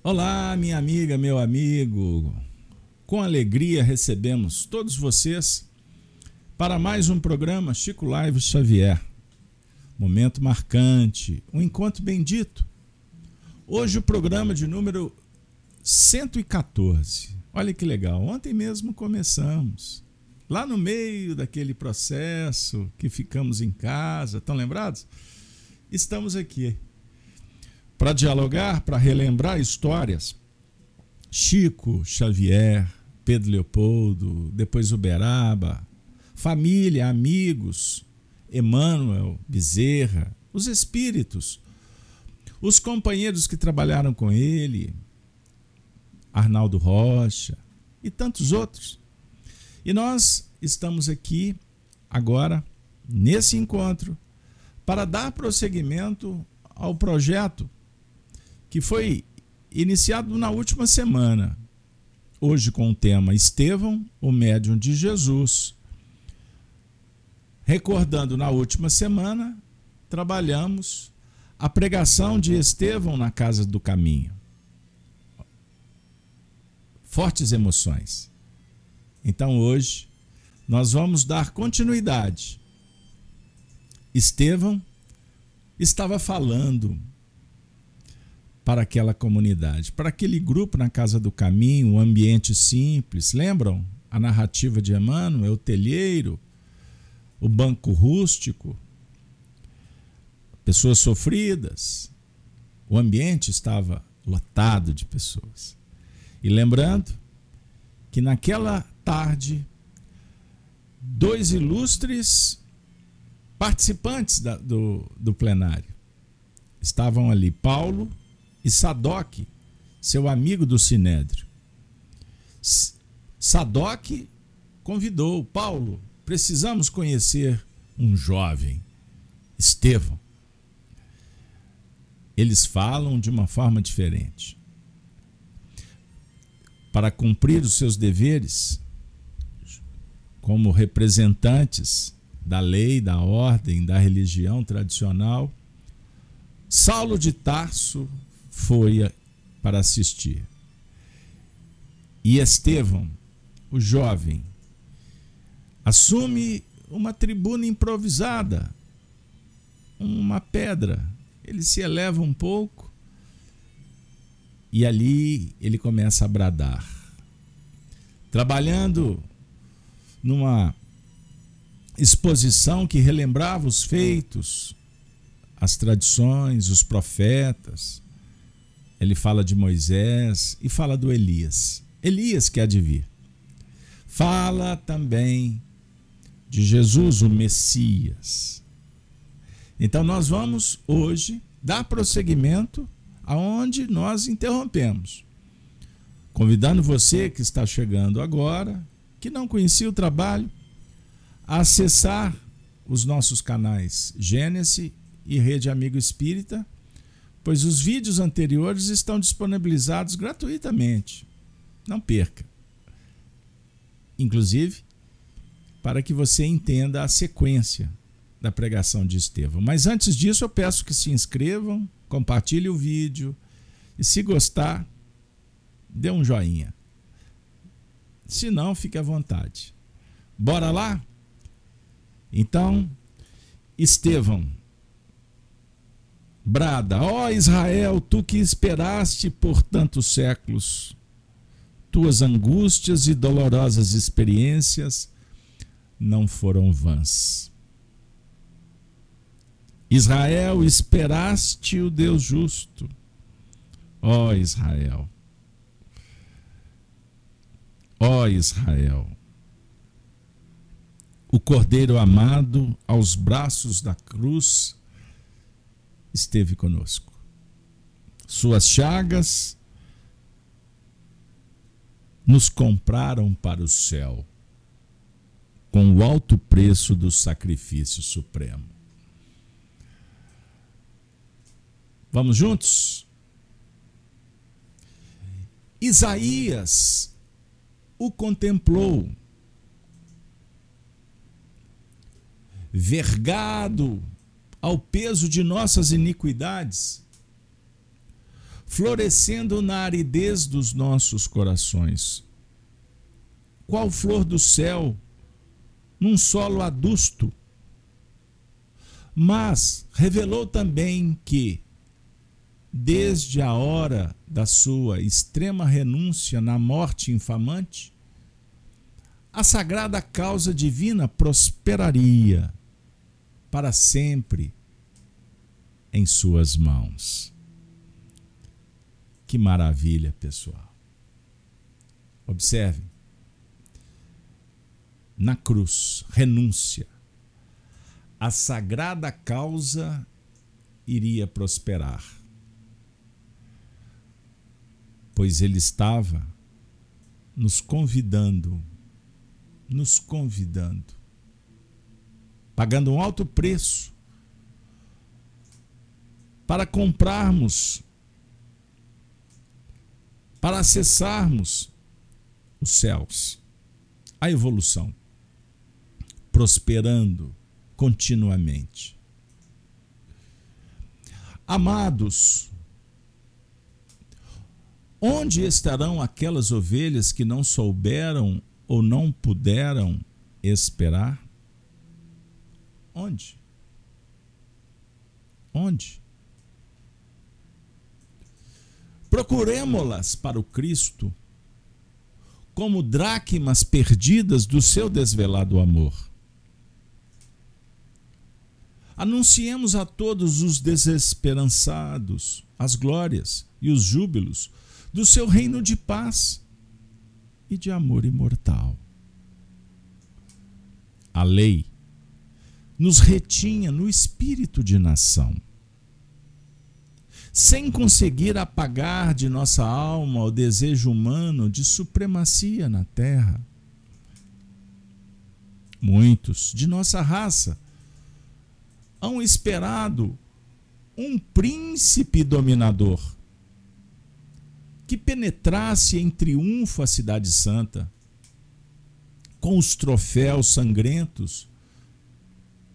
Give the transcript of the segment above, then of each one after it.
Olá, minha amiga, meu amigo. Com alegria recebemos todos vocês para mais um programa Chico Live Xavier. Momento marcante, um encontro bendito. Hoje o programa de número 114. Olha que legal, ontem mesmo começamos. Lá no meio daquele processo que ficamos em casa, estão lembrados? Estamos aqui para dialogar, para relembrar histórias. Chico Xavier, Pedro Leopoldo, depois Uberaba, família, amigos, Emmanuel, Bezerra, os espíritos, os companheiros que trabalharam com ele, Arnaldo Rocha e tantos outros. E nós estamos aqui agora, nesse encontro, para dar prosseguimento ao projeto que foi iniciado na última semana, hoje com o tema Estevão, o médium de Jesus. Recordando na última semana, trabalhamos a pregação de Estevão na casa do caminho. Fortes emoções. Então hoje nós vamos dar continuidade. Estevão estava falando para aquela comunidade, para aquele grupo na Casa do Caminho, um ambiente simples. Lembram a narrativa de Emmanuel, o telheiro, o banco rústico, pessoas sofridas. O ambiente estava lotado de pessoas. E lembrando que naquela tarde, dois ilustres participantes da, do, do plenário estavam ali: Paulo e Sadoc, seu amigo do Sinédrio. Sadoc convidou Paulo, precisamos conhecer um jovem, Estevão. Eles falam de uma forma diferente. Para cumprir os seus deveres, como representantes da lei, da ordem, da religião tradicional, Saulo de Tarso foi para assistir. E Estevão, o jovem, assume uma tribuna improvisada, uma pedra. Ele se eleva um pouco e ali ele começa a bradar. Trabalhando numa exposição que relembrava os feitos, as tradições, os profetas, ele fala de Moisés e fala do Elias. Elias que há de vir. Fala também de Jesus, o Messias. Então nós vamos hoje dar prosseguimento aonde nós interrompemos. Convidando você que está chegando agora, que não conhecia o trabalho, a acessar os nossos canais Gênesis e Rede Amigo Espírita pois os vídeos anteriores estão disponibilizados gratuitamente. Não perca. Inclusive, para que você entenda a sequência da pregação de Estevão. Mas antes disso, eu peço que se inscrevam, compartilhem o vídeo e, se gostar, dê um joinha. Se não, fique à vontade. Bora lá? Então, Estevão brada: Ó Israel, tu que esperaste por tantos séculos, tuas angústias e dolorosas experiências não foram vãs. Israel, esperaste o Deus justo. Ó Israel. Ó Israel. O Cordeiro amado aos braços da cruz esteve conosco. Suas chagas nos compraram para o céu com o alto preço do sacrifício supremo. Vamos juntos? Isaías o contemplou, vergado ao peso de nossas iniquidades, florescendo na aridez dos nossos corações. Qual flor do céu, num solo adusto, mas revelou também que, desde a hora da sua extrema renúncia na morte infamante, a sagrada causa divina prosperaria para sempre em suas mãos. Que maravilha, pessoal. Observe. Na cruz, renúncia. A sagrada causa iria prosperar. Pois ele estava nos convidando, nos convidando, pagando um alto preço para comprarmos para acessarmos os céus, a evolução, prosperando continuamente. Amados, onde estarão aquelas ovelhas que não souberam ou não puderam esperar? Onde? Onde? Procuremo-las para o Cristo como dracmas perdidas do seu desvelado amor. Anunciemos a todos os desesperançados as glórias e os júbilos do seu reino de paz e de amor imortal. A lei nos retinha no espírito de nação sem conseguir apagar de nossa alma o desejo humano de supremacia na terra. Muitos de nossa raça hão esperado um príncipe dominador que penetrasse em triunfo a Cidade Santa, com os troféus sangrentos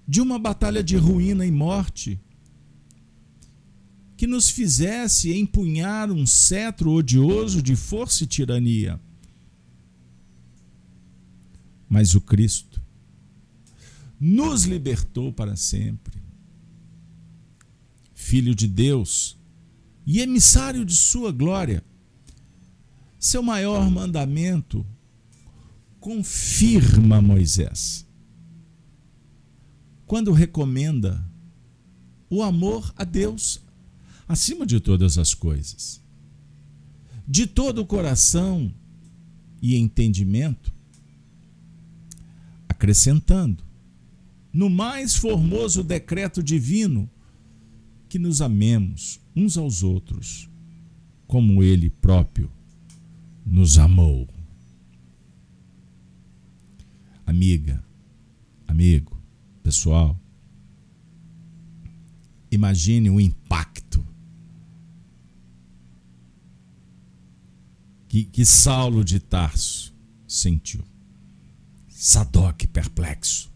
de uma batalha de ruína e morte que nos fizesse empunhar um cetro odioso de força e tirania. Mas o Cristo nos libertou para sempre. Filho de Deus e emissário de Sua glória, seu maior mandamento confirma Moisés quando recomenda o amor a Deus acima de todas as coisas. De todo o coração e entendimento, acrescentando, no mais formoso decreto divino, que nos amemos uns aos outros, como Ele próprio nos amou. Amiga, amigo, pessoal, imagine o impacto que, que Saulo de Tarso sentiu. Sadoc perplexo.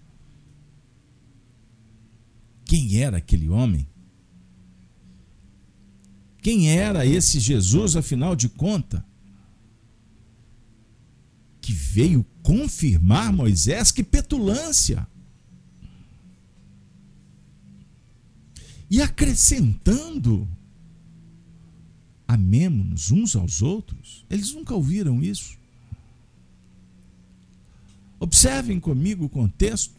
Quem era aquele homem? Quem era esse Jesus, afinal de contas? Que veio confirmar Moisés? Que petulância! E acrescentando amemos-nos uns aos outros. Eles nunca ouviram isso. Observem comigo o contexto.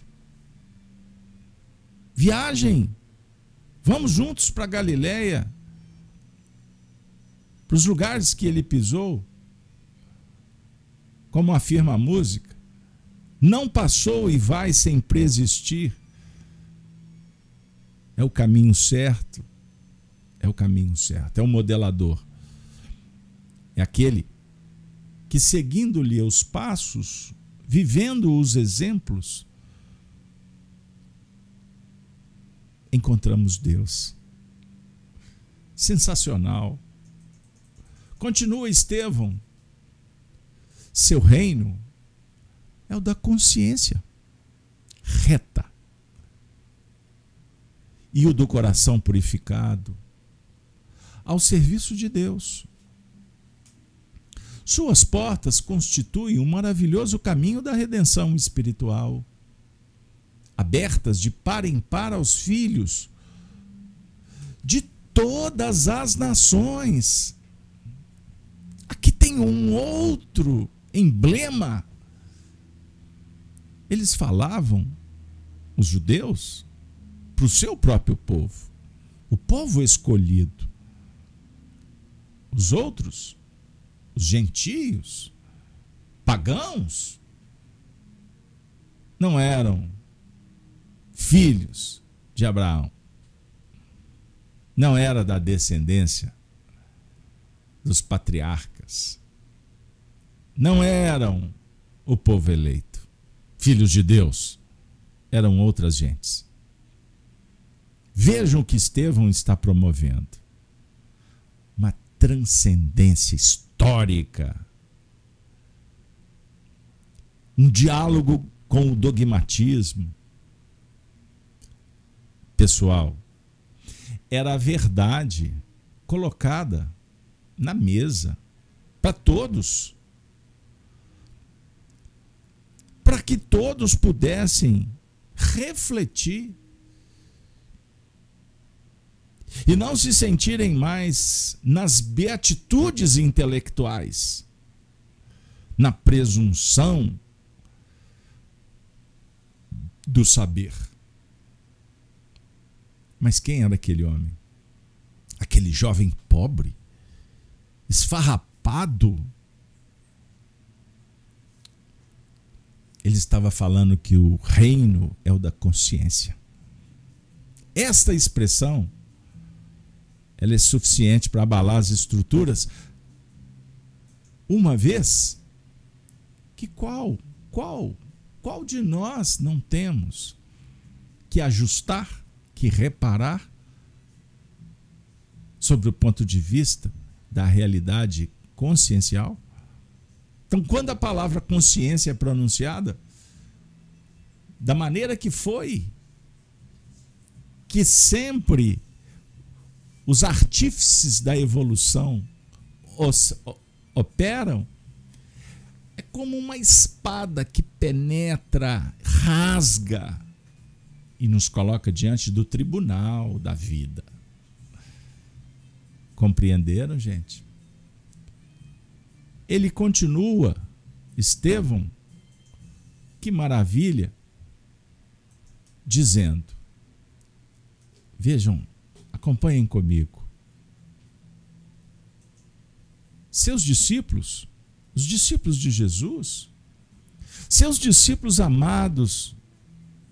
Viagem. Vamos juntos para Galiléia, para os lugares que ele pisou. Como afirma a música, não passou e vai sem persistir. É o caminho certo é o caminho certo, é o modelador. É aquele que, seguindo-lhe os passos, vivendo os exemplos, encontramos Deus. Sensacional. Continua Estevão. Seu reino é o da consciência reta e o do coração purificado ao serviço de Deus. Suas portas constituem um maravilhoso caminho da redenção espiritual, abertas de par em par aos filhos de todas as nações. Aqui tem um outro emblema. Eles falavam, os judeus, para o seu próprio povo, o povo escolhido. Os outros, os gentios, pagãos, não eram filhos de Abraão. Não era da descendência dos patriarcas. Não eram o povo eleito, filhos de Deus. Eram outras gentes. Vejam o que Estevão está promovendo. Uma transcendência histórica. Um diálogo com o dogmatismo. Pessoal, era a verdade colocada na mesa para todos. Para que todos pudessem refletir e não se sentirem mais nas beatitudes intelectuais, na presunção do saber. Mas quem era aquele homem? Aquele jovem pobre, esfarrapado. Ele estava falando que o reino é o da consciência. Esta expressão ela é suficiente para abalar as estruturas. Uma vez que qual, qual, qual de nós não temos que ajustar, que reparar sobre o ponto de vista da realidade consciencial? Então, quando a palavra consciência é pronunciada, da maneira que foi, que sempre os artífices da evolução os, operam, é como uma espada que penetra, rasga e nos coloca diante do tribunal da vida. Compreenderam, gente? Ele continua, Estevão, que maravilha, dizendo: Vejam, Acompanhem comigo. Seus discípulos, os discípulos de Jesus, seus discípulos amados,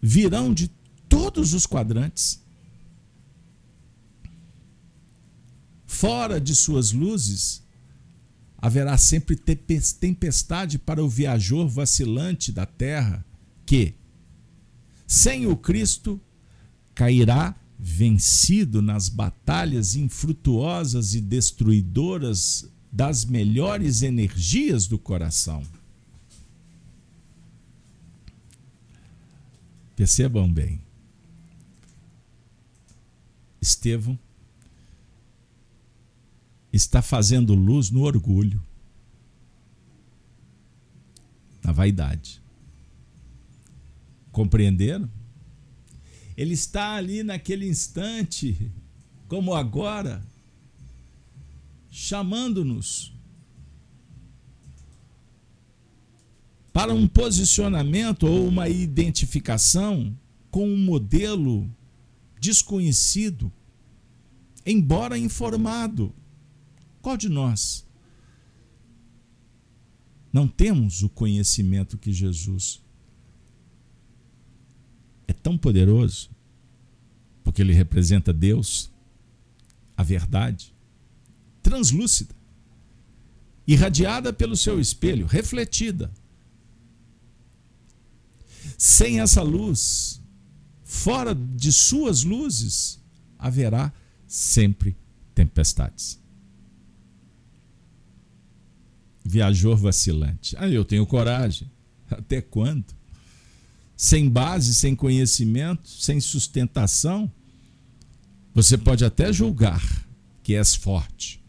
virão de todos os quadrantes. Fora de suas luzes, haverá sempre tempestade para o viajor vacilante da terra, que, sem o Cristo, cairá vencido nas batalhas infrutuosas e destruidoras das melhores energias do coração. Percebam bem. Estevão está fazendo luz no orgulho, na vaidade. Compreenderam? Ele está ali naquele instante, como agora, chamando-nos para um posicionamento ou uma identificação com um modelo desconhecido, embora informado. Qual de nós não temos o conhecimento que Jesus é tão poderoso, porque ele representa Deus, a verdade, translúcida, irradiada pelo seu espelho, refletida. Sem essa luz, fora de suas luzes, haverá sempre tempestades. Viajor vacilante. Ah, eu tenho coragem. Até quando? Sem base, sem conhecimento, sem sustentação, você pode até julgar que és forte.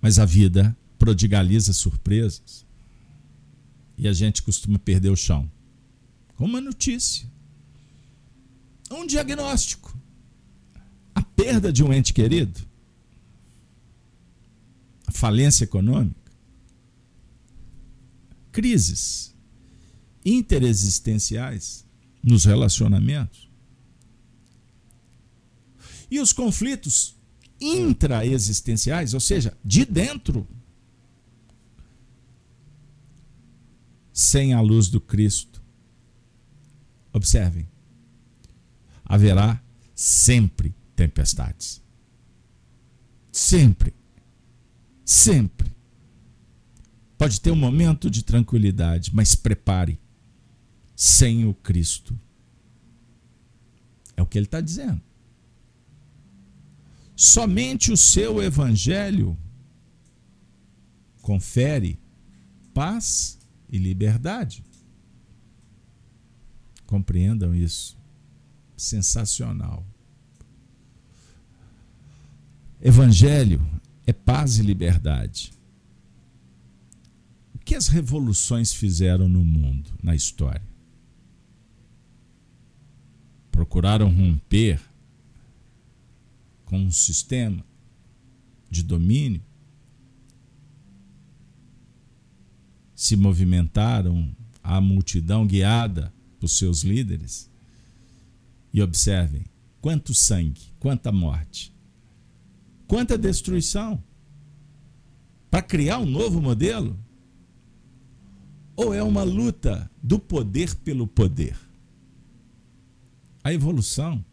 Mas a vida prodigaliza surpresas e a gente costuma perder o chão. Com uma notícia, um diagnóstico, a perda de um ente querido, a falência econômica, crises interexistenciais nos relacionamentos e os conflitos intraexistenciais, ou seja, de dentro, sem a luz do Cristo. Observem, haverá sempre tempestades. Sempre. Sempre. Pode ter um momento de tranquilidade, mas prepare. Sem o Cristo. É o que ele está dizendo. Somente o seu evangelho confere paz e liberdade. Compreendam isso. Sensacional. Evangelho é paz e liberdade. Que as revoluções fizeram no mundo, na história? Procuraram romper com um sistema de domínio, se movimentaram a multidão guiada por seus líderes. E observem quanto sangue, quanta morte, quanta destruição para criar um novo modelo? Ou é uma luta do poder pelo poder? A evolução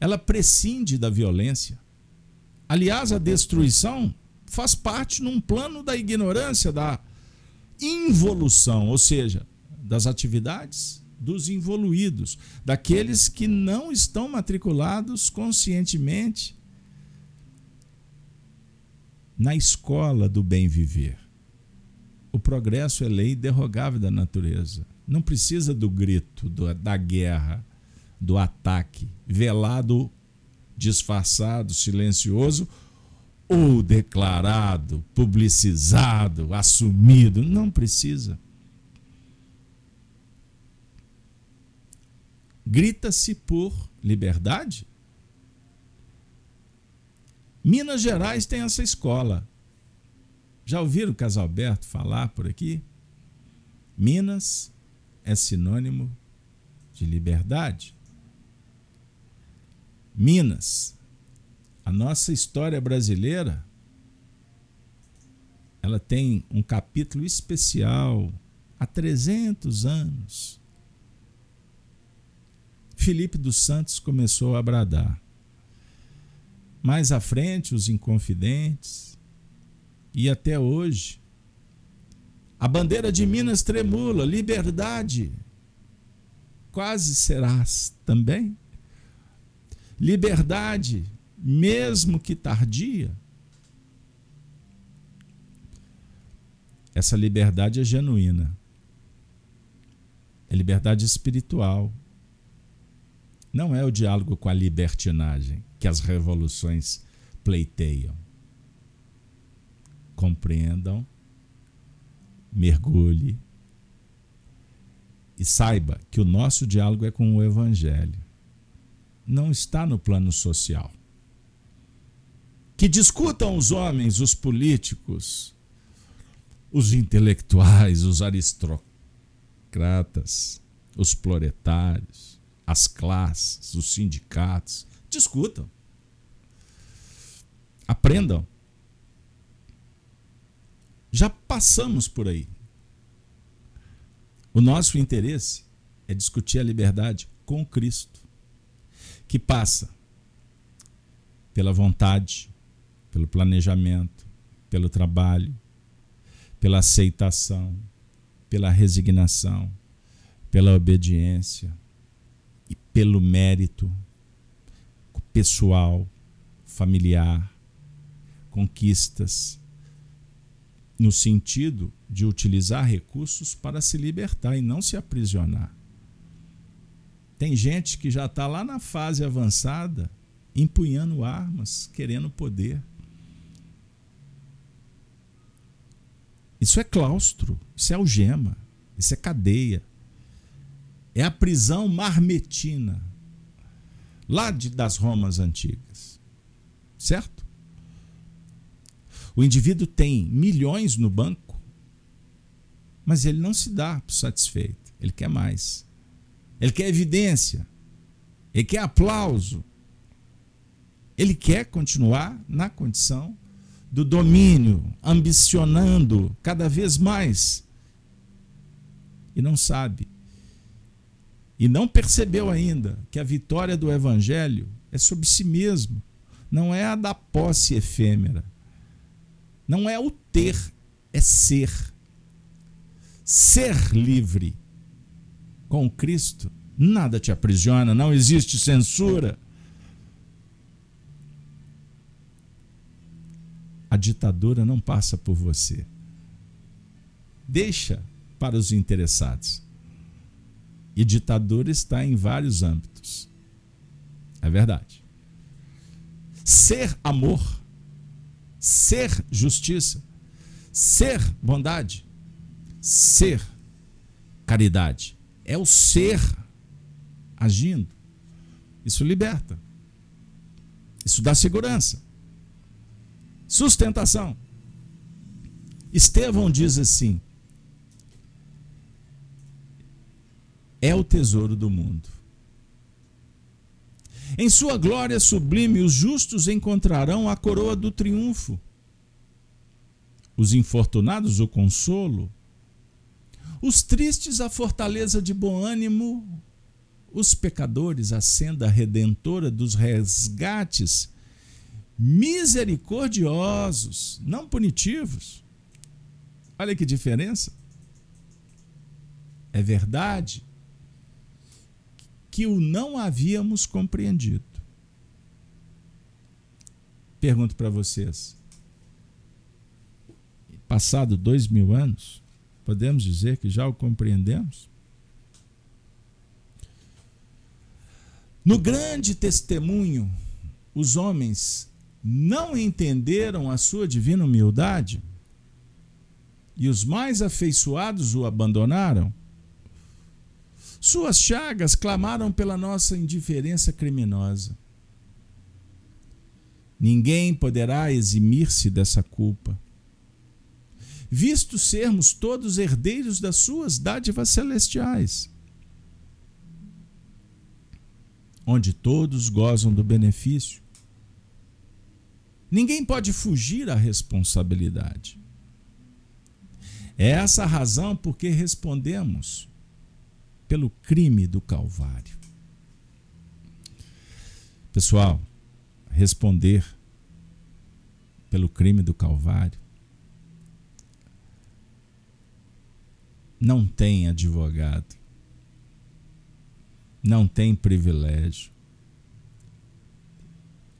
ela prescinde da violência. Aliás, a destruição faz parte num plano da ignorância, da involução, ou seja, das atividades dos involuídos, daqueles que não estão matriculados conscientemente na escola do bem viver. O progresso é lei derrogável da natureza. Não precisa do grito, da guerra, do ataque, velado, disfarçado, silencioso ou declarado, publicizado, assumido. Não precisa. Grita-se por liberdade. Minas Gerais tem essa escola. Já ouviram o Casalberto falar por aqui? Minas é sinônimo de liberdade. Minas, a nossa história brasileira, ela tem um capítulo especial há 300 anos. Felipe dos Santos começou a bradar. Mais à frente, os Inconfidentes. E até hoje. A bandeira de Minas tremula, liberdade. Quase serás também. Liberdade, mesmo que tardia. Essa liberdade é genuína. É liberdade espiritual. Não é o diálogo com a libertinagem que as revoluções pleiteiam. Compreendam, mergulhe e saiba que o nosso diálogo é com o Evangelho não está no plano social. Que discutam os homens, os políticos, os intelectuais, os aristocratas, os proletários, as classes, os sindicatos. Discutam. Aprendam. Já passamos por aí. O nosso interesse é discutir a liberdade com Cristo que passa pela vontade, pelo planejamento, pelo trabalho, pela aceitação, pela resignação, pela obediência e pelo mérito pessoal, familiar, conquistas, no sentido de utilizar recursos para se libertar e não se aprisionar. Tem gente que já está lá na fase avançada, empunhando armas, querendo poder. Isso é claustro, isso é algema, isso é cadeia. É a prisão marmetina, lá de, das Romas antigas. Certo? O indivíduo tem milhões no banco, mas ele não se dá satisfeito, ele quer mais. Ele quer evidência, ele quer aplauso. Ele quer continuar na condição do domínio, ambicionando cada vez mais. E não sabe. E não percebeu ainda que a vitória do Evangelho é sobre si mesmo, não é a da posse efêmera. Não é o ter, é ser. Ser livre com Cristo, nada te aprisiona, não existe censura. A ditadura não passa por você. Deixa para os interessados. E ditadura está em vários âmbitos. É verdade. Ser amor, ser justiça, ser bondade, ser caridade é o ser agindo. Isso liberta. Isso dá segurança. Sustentação. Estevão diz assim: é o tesouro do mundo. Em sua glória sublime, os justos encontrarão a coroa do triunfo, os infortunados o consolo, os tristes a fortaleza de bom ânimo, os pecadores a senda redentora dos resgates, misericordiosos, não punitivos. Olha que diferença. É verdade que o não havíamos compreendido. Pergunto para vocês: passado dois mil anos, Podemos dizer que já o compreendemos? No grande testemunho, os homens não entenderam a sua divina humildade e os mais afeiçoados o abandonaram. Suas chagas clamaram pela nossa indiferença criminosa. Ninguém poderá eximir-se dessa culpa visto sermos todos herdeiros das suas dádivas celestiais, onde todos gozam do benefício. Ninguém pode fugir à responsabilidade. É essa a razão por que respondemos pelo crime do Calvário. Pessoal, responder pelo crime do Calvário não tem advogado, não tem privilégio.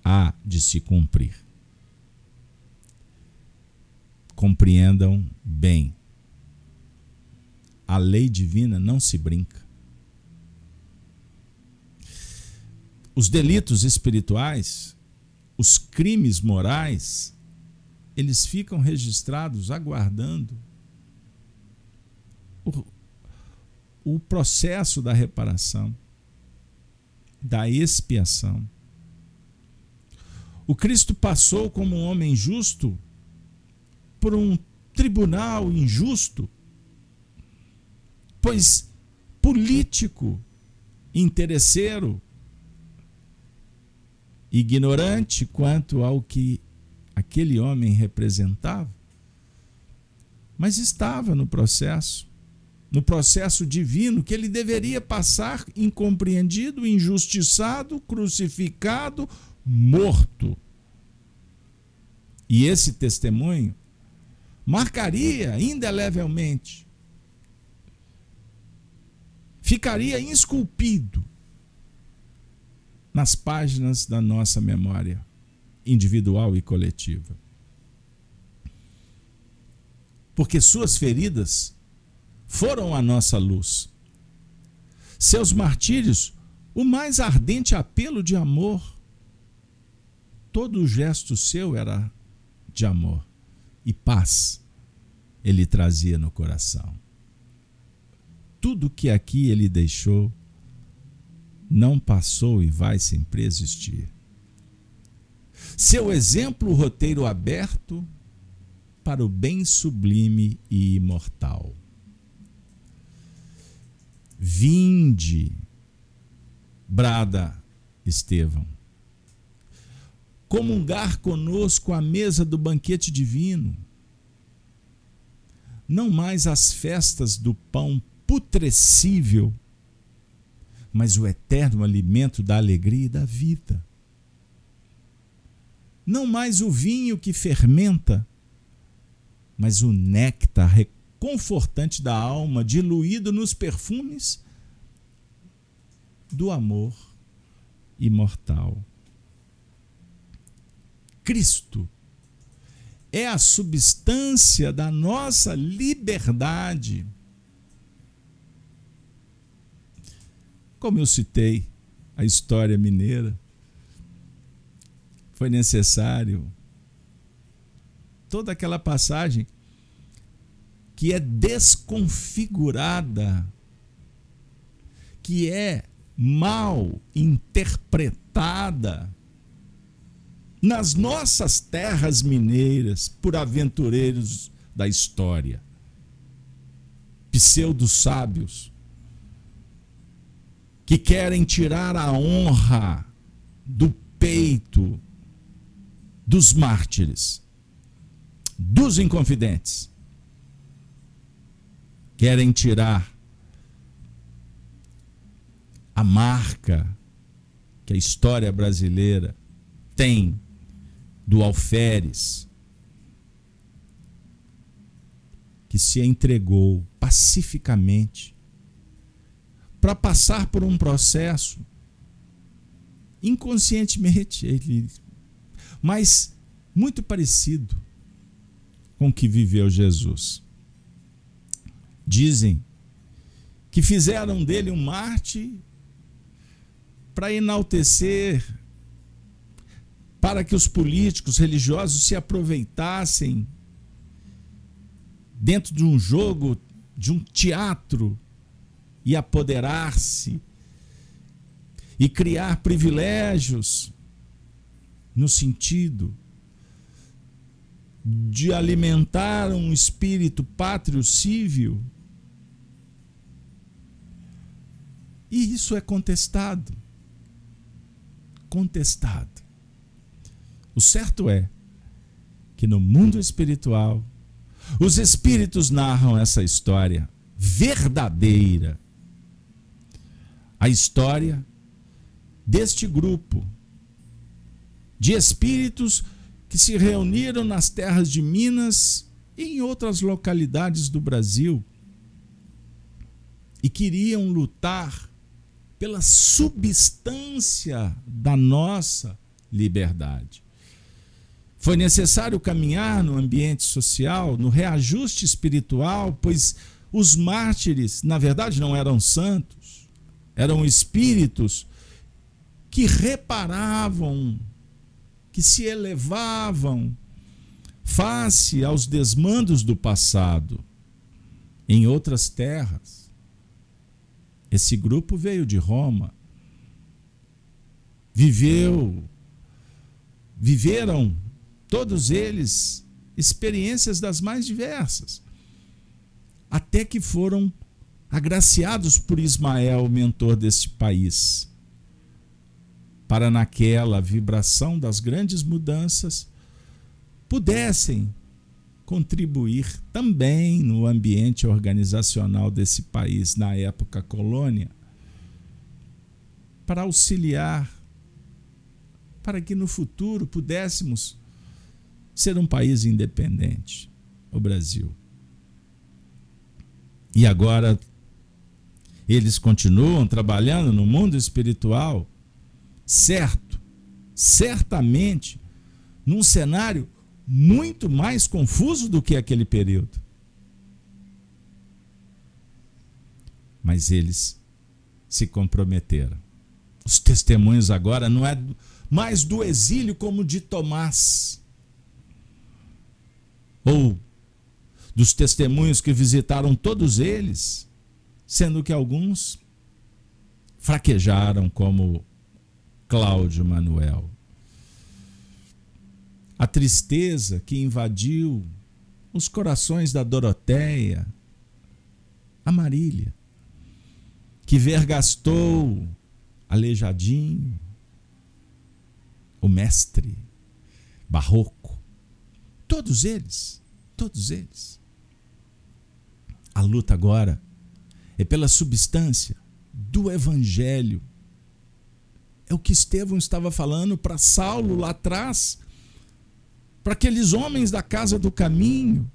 Há de se cumprir. Compreendam bem. A lei divina não se brinca. Os delitos espirituais, os crimes morais, eles ficam registrados aguardando o, o processo da reparação, da expiação. O Cristo passou como um homem justo por um tribunal injusto, pois político, interesseiro, ignorante quanto ao que aquele homem representava, mas estava no processo no processo divino que ele deveria passar incompreendido, injustiçado, crucificado, morto. E esse testemunho marcaria indelevelmente, ficaria esculpido nas páginas da nossa memória individual e coletiva. Porque suas feridas foram a nossa luz. Seus martírios o mais ardente apelo de amor. Todo gesto seu era de amor e paz ele trazia no coração. Tudo que aqui ele deixou não passou e vai sempre existir. Seu exemplo, roteiro aberto para o bem sublime e imortal. Vinde, brada Estevão, comungar conosco à mesa do banquete divino. Não mais as festas do pão putrescível, mas o eterno alimento da alegria e da vida. Não mais o vinho que fermenta, mas o néctar reconfortante da alma, diluído nos perfumes do amor imortal. Cristo é a substância da nossa liberdade. Como eu citei a história mineira, foi necessário toda aquela passagem que é desconfigurada, que é mal interpretada nas nossas terras mineiras por aventureiros da história, pseudos sábios, que querem tirar a honra do peito dos mártires, dos inconfidentes. Querem tirar a marca que a história brasileira tem do alferes, que se entregou pacificamente para passar por um processo inconscientemente, ele, mas muito parecido com o que viveu Jesus. Dizem que fizeram dele um Marte para enaltecer para que os políticos religiosos se aproveitassem dentro de um jogo, de um teatro, e apoderar-se e criar privilégios no sentido de alimentar um espírito pátrio civil. E isso é contestado. Contestado. O certo é que no mundo espiritual, os espíritos narram essa história verdadeira. A história deste grupo de espíritos que se reuniram nas terras de Minas e em outras localidades do Brasil e queriam lutar pela substância da nossa liberdade. Foi necessário caminhar no ambiente social, no reajuste espiritual, pois os mártires, na verdade, não eram santos, eram espíritos que reparavam, que se elevavam face aos desmandos do passado em outras terras. Esse grupo veio de Roma, viveu, viveram todos eles experiências das mais diversas, até que foram agraciados por Ismael, mentor deste país, para naquela vibração das grandes mudanças pudessem contribuir também no ambiente organizacional desse país na época colônia, para auxiliar, para que no futuro pudéssemos ser um país independente, o Brasil. E agora eles continuam trabalhando no mundo espiritual, certo, certamente, num cenário muito mais confuso do que aquele período. Mas eles se comprometeram Os testemunhos agora não é mais do exílio como de Tomás. Ou dos testemunhos que visitaram todos eles, sendo que alguns fraquejaram, como Cláudio Manuel. A tristeza que invadiu os corações da Doroteia, a Marília, que vergastou Aleijadinho, o mestre barroco, todos eles, todos eles. A luta agora é pela substância do evangelho. É o que Estevão estava falando para Saulo lá atrás, para aqueles homens da casa do caminho.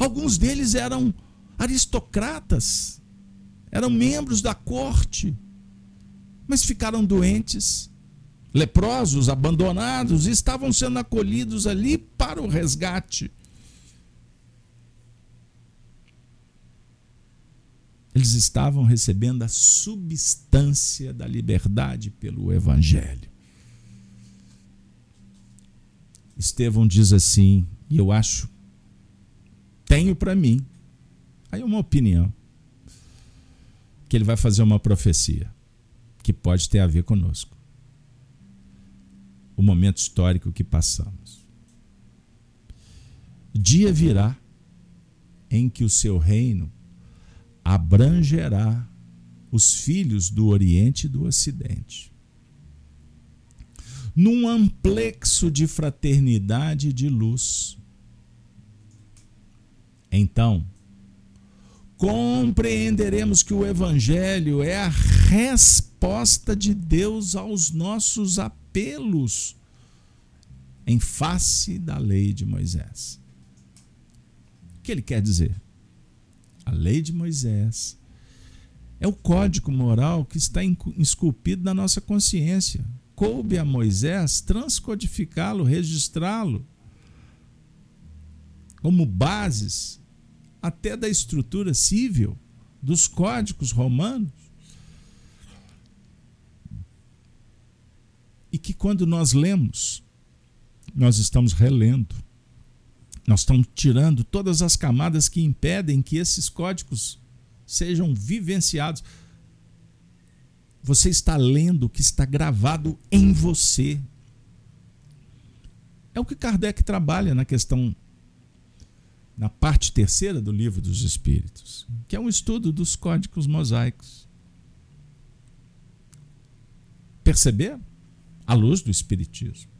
Alguns deles eram aristocratas, eram membros da corte, mas ficaram doentes, leprosos, abandonados, e estavam sendo acolhidos ali para o resgate. Eles estavam recebendo a substância da liberdade pelo Evangelho. Estevão diz assim, e eu acho, tenho para mim, aí uma opinião, que ele vai fazer uma profecia que pode ter a ver conosco. O momento histórico que passamos. Dia virá em que o seu reino abrangerá os filhos do Oriente e do Ocidente. Num amplexo de fraternidade e de luz. Então, compreenderemos que o Evangelho é a resposta de Deus aos nossos apelos em face da lei de Moisés. O que ele quer dizer? A lei de Moisés, é o código moral que está esculpido na nossa consciência. Coube a Moisés transcodificá-lo, registrá-lo como bases até da estrutura civil dos códigos romanos. E que quando nós lemos, nós estamos relendo nós estamos tirando todas as camadas que impedem que esses códigos sejam vivenciados. Você está lendo o que está gravado em você. É o que Kardec trabalha na questão, na parte terceira do livro dos Espíritos, que é um estudo dos códigos mosaicos. Perceber? À luz do Espiritismo.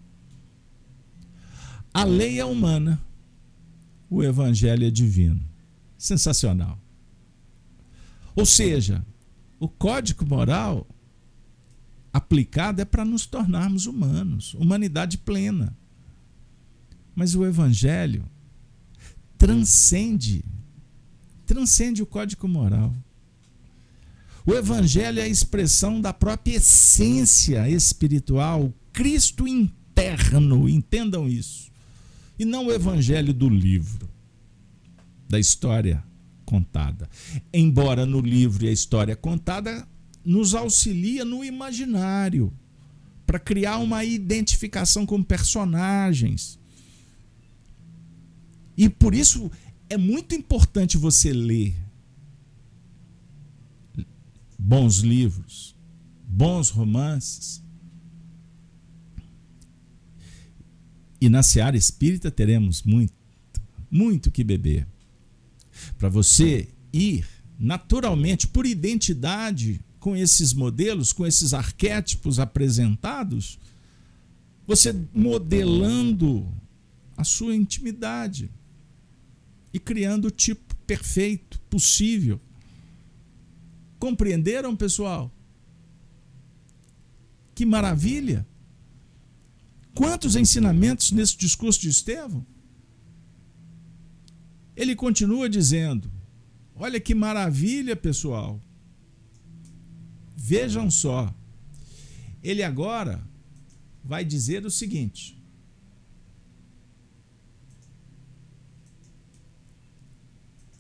A lei é humana o Evangelho é divino. Sensacional. Ou seja, o código moral aplicado é para nos tornarmos humanos, humanidade plena. Mas o Evangelho transcende, transcende o código moral. O Evangelho é a expressão da própria essência espiritual, Cristo interno, entendam isso e não o evangelho do livro, da história contada. Embora no livro e a história contada nos auxilia no imaginário para criar uma identificação com personagens. E por isso é muito importante você ler bons livros, bons romances, E na seara espírita teremos muito, muito que beber. Para você ir naturalmente, por identidade com esses modelos, com esses arquétipos apresentados, você modelando a sua intimidade e criando o tipo perfeito possível. Compreenderam, pessoal? Que maravilha! Quantos ensinamentos nesse discurso de Estevão? Ele continua dizendo: Olha que maravilha, pessoal. Vejam só. Ele agora vai dizer o seguinte: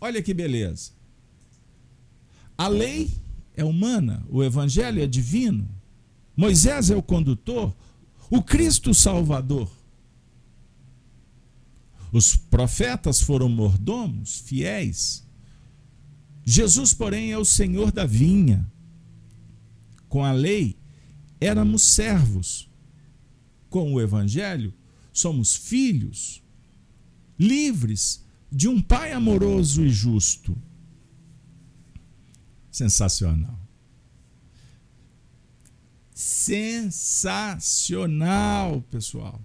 Olha que beleza. A lei é humana, o evangelho é divino. Moisés é o condutor, o Cristo Salvador. Os profetas foram mordomos, fiéis. Jesus, porém, é o Senhor da vinha. Com a lei, éramos servos. Com o Evangelho, somos filhos, livres de um Pai amoroso e justo. Sensacional. Sensacional, pessoal.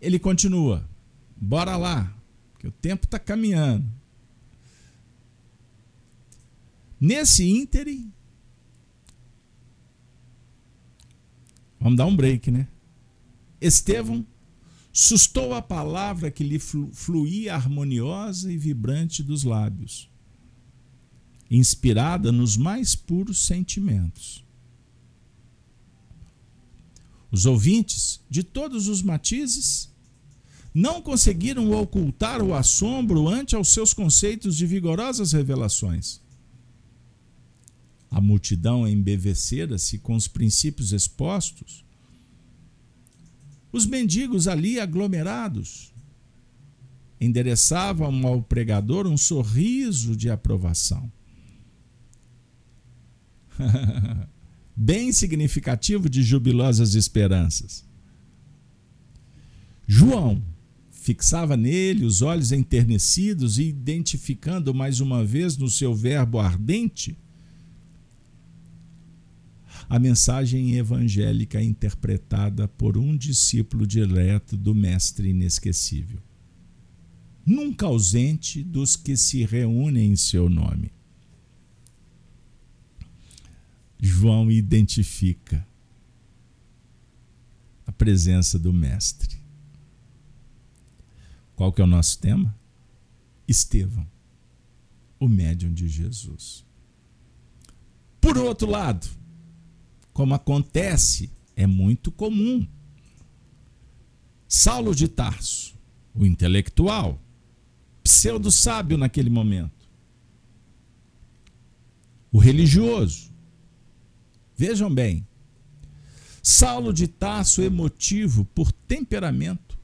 Ele continua. Bora lá, que o tempo está caminhando. Nesse ínterim, vamos dar um break, né? Estevão sustou a palavra que lhe fluía harmoniosa e vibrante dos lábios, inspirada nos mais puros sentimentos. Os ouvintes, de todos os matizes, não conseguiram ocultar o assombro ante aos seus conceitos de vigorosas revelações. A multidão embevecera-se com os princípios expostos. Os mendigos ali aglomerados endereçavam ao pregador um sorriso de aprovação. bem significativo de jubilosas esperanças. João fixava nele os olhos enternecidos e identificando mais uma vez no seu verbo ardente a mensagem evangélica interpretada por um discípulo direto do Mestre inesquecível, nunca ausente dos que se reúnem em seu nome. João identifica a presença do Mestre. Qual que é o nosso tema? Estevão, o médium de Jesus. Por outro lado, como acontece, é muito comum. Saulo de Tarso, o intelectual, pseudo-sábio naquele momento, o religioso, Vejam bem, Saulo de Tarso, emotivo por temperamento,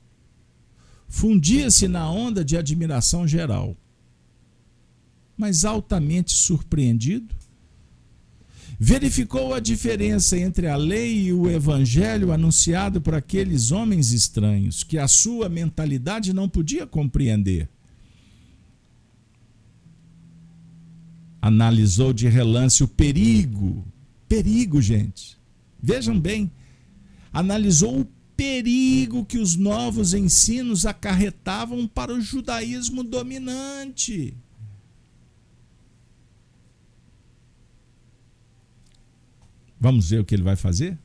fundia-se na onda de admiração geral. Mas altamente surpreendido, verificou a diferença entre a lei e o evangelho anunciado por aqueles homens estranhos, que a sua mentalidade não podia compreender. Analisou de relance o perigo perigo, gente. Vejam bem, analisou o perigo que os novos ensinos acarretavam para o judaísmo dominante. Vamos ver o que ele vai fazer?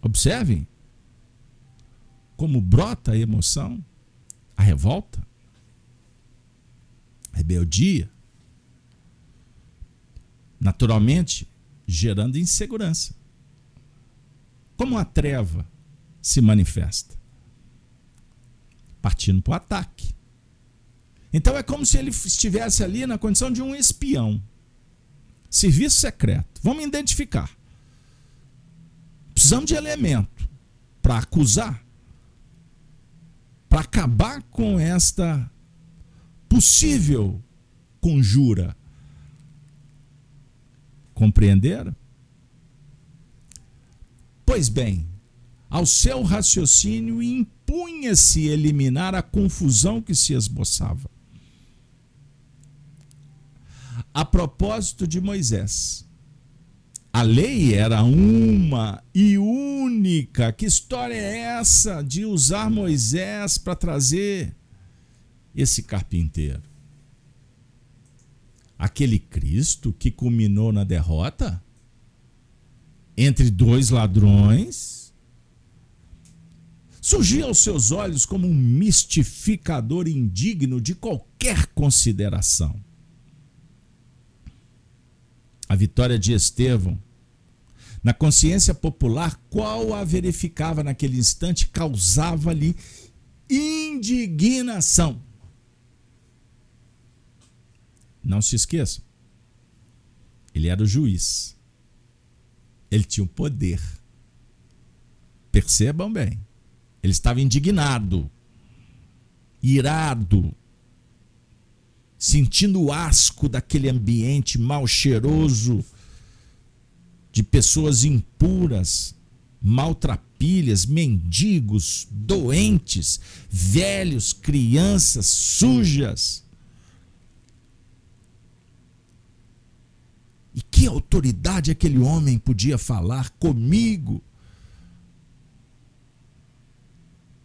Observem como brota a emoção, a revolta, a rebeldia, naturalmente gerando insegurança. Como a treva se manifesta? Partindo para o ataque. Então é como se ele estivesse ali na condição de um espião. Serviço secreto. Vamos identificar. Precisamos de elemento para acusar, para acabar com esta possível conjura Compreenderam? Pois bem, ao seu raciocínio impunha-se eliminar a confusão que se esboçava. A propósito de Moisés, a lei era uma e única. Que história é essa de usar Moisés para trazer esse carpinteiro? Aquele Cristo que culminou na derrota entre dois ladrões, surgia aos seus olhos como um mistificador indigno de qualquer consideração. A vitória de Estevão, na consciência popular, qual a verificava naquele instante, causava-lhe indignação. Não se esqueça. Ele era o juiz. Ele tinha o poder. Percebam bem. Ele estava indignado, irado, sentindo o asco daquele ambiente mal cheiroso de pessoas impuras, maltrapilhas, mendigos, doentes, velhos, crianças sujas. E que autoridade aquele homem podia falar comigo?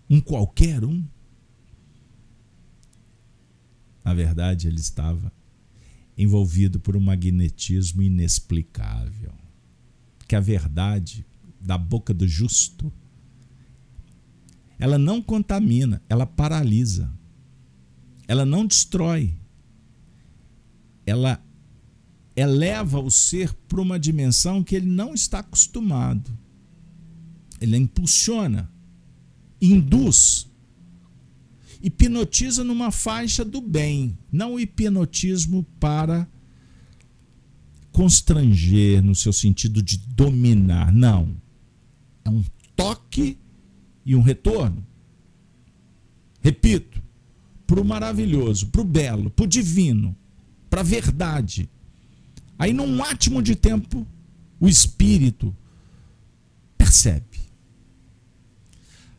Um qualquer um? Na verdade, ele estava envolvido por um magnetismo inexplicável. Que a verdade da boca do justo ela não contamina, ela paralisa. Ela não destrói. Ela eleva o ser para uma dimensão que ele não está acostumado. Ele impulsiona, induz, hipnotiza numa faixa do bem, não o hipnotismo para constranger no seu sentido de dominar, não. É um toque e um retorno. Repito, para o maravilhoso, para o belo, para o divino, para a verdade Aí, num átimo de tempo, o espírito percebe.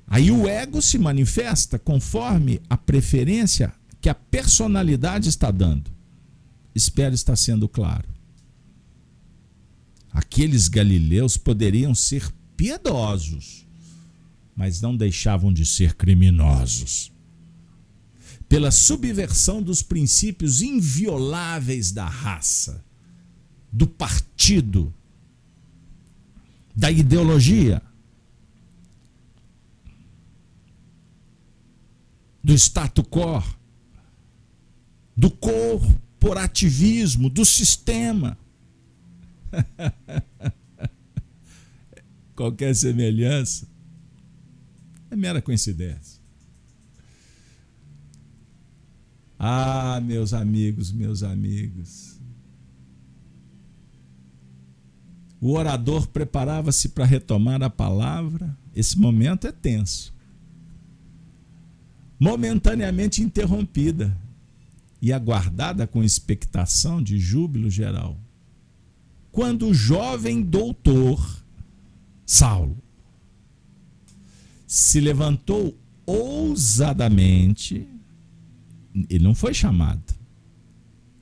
Aí o ego se manifesta conforme a preferência que a personalidade está dando. Espero estar sendo claro. Aqueles galileus poderiam ser piedosos, mas não deixavam de ser criminosos. Pela subversão dos princípios invioláveis da raça do partido, da ideologia, do status quo, do corporativismo, do sistema. Qualquer semelhança é mera coincidência. Ah, meus amigos, meus amigos. O orador preparava-se para retomar a palavra. Esse momento é tenso. Momentaneamente interrompida e aguardada com expectação de júbilo geral. Quando o jovem doutor Saulo se levantou ousadamente, ele não foi chamado,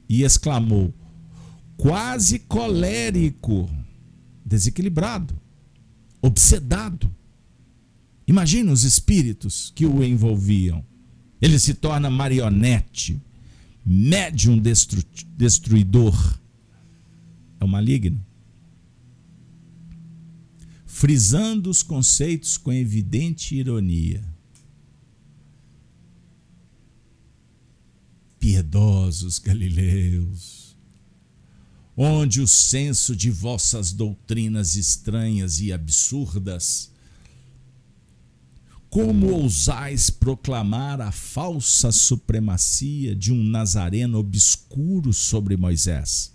e exclamou, quase colérico: desequilibrado, obsedado. Imagina os espíritos que o envolviam. Ele se torna marionete, médium destru destruidor. É o maligno. Frisando os conceitos com evidente ironia. Piedosos galileus onde o senso de vossas doutrinas estranhas e absurdas, como ousais proclamar a falsa supremacia de um nazareno obscuro sobre Moisés?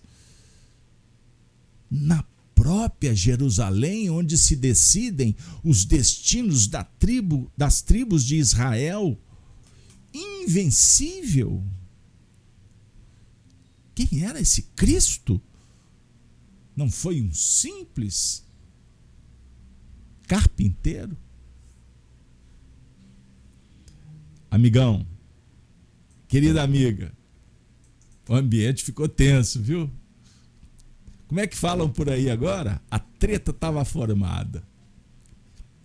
Na própria Jerusalém, onde se decidem os destinos da tribo, das tribos de Israel, invencível. Quem era esse Cristo? Não foi um simples carpinteiro? Amigão, querida amiga, o ambiente ficou tenso, viu? Como é que falam por aí agora? A treta estava formada.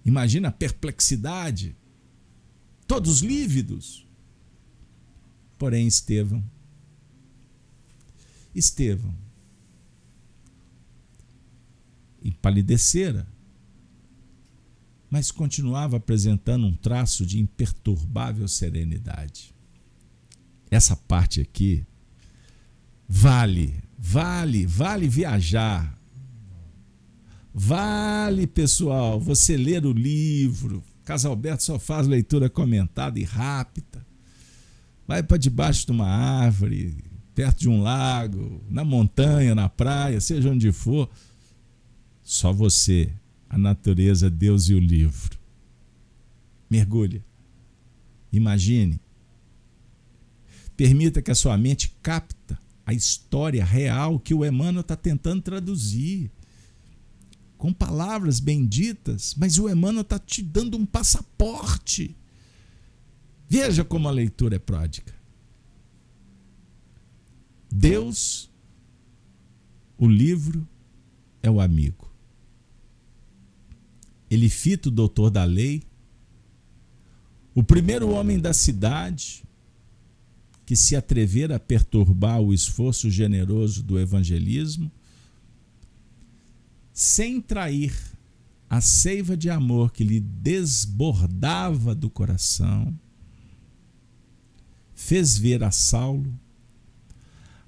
Imagina a perplexidade. Todos lívidos. Porém, Estevão. Estevão empalidecera, mas continuava apresentando um traço de imperturbável serenidade. Essa parte aqui vale, vale, vale viajar. Vale, pessoal, você ler o livro. Casalberto só faz leitura comentada e rápida. Vai para debaixo de uma árvore, perto de um lago, na montanha, na praia, seja onde for. Só você, a natureza, Deus e o livro. Mergulhe. Imagine. Permita que a sua mente capta a história real que o Emmanuel está tentando traduzir. Com palavras benditas, mas o Emmanuel está te dando um passaporte. Veja como a leitura é pródica. Deus, o livro, é o amigo. Ele fita o doutor da lei, o primeiro homem da cidade que se atrever a perturbar o esforço generoso do evangelismo, sem trair a seiva de amor que lhe desbordava do coração, fez ver a Saulo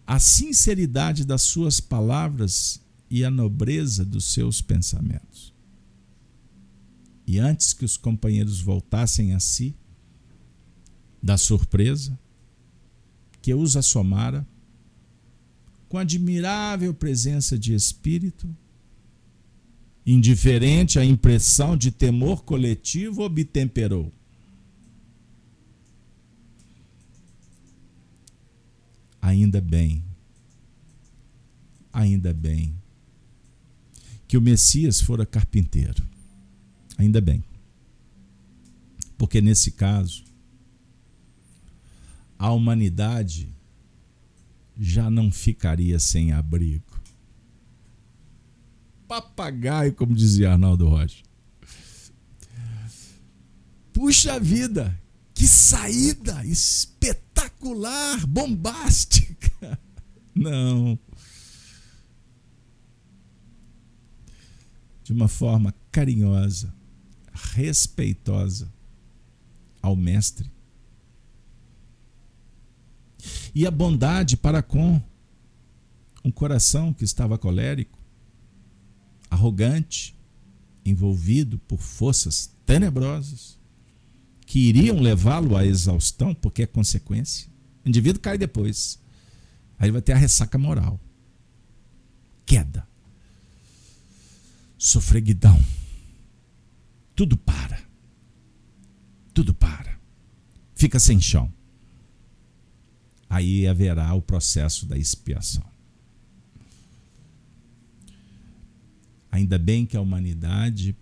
a sinceridade das suas palavras e a nobreza dos seus pensamentos. E antes que os companheiros voltassem a si, da surpresa que os assomara, com admirável presença de espírito, indiferente à impressão de temor coletivo, obtemperou. Ainda bem, ainda bem, que o Messias fora carpinteiro. Ainda bem. Porque nesse caso, a humanidade já não ficaria sem abrigo. Papagaio, como dizia Arnaldo Rocha. Puxa vida, que saída espetacular, bombástica. Não. De uma forma carinhosa, respeitosa ao Mestre. E a bondade para com um coração que estava colérico, arrogante, envolvido por forças tenebrosas que iriam levá-lo à exaustão, porque é consequência. O indivíduo cai depois. Aí vai ter a ressaca moral. Queda. Sofreguidão. Tudo para. Tudo para. Fica sem chão. Aí haverá o processo da expiação. Ainda bem que a humanidade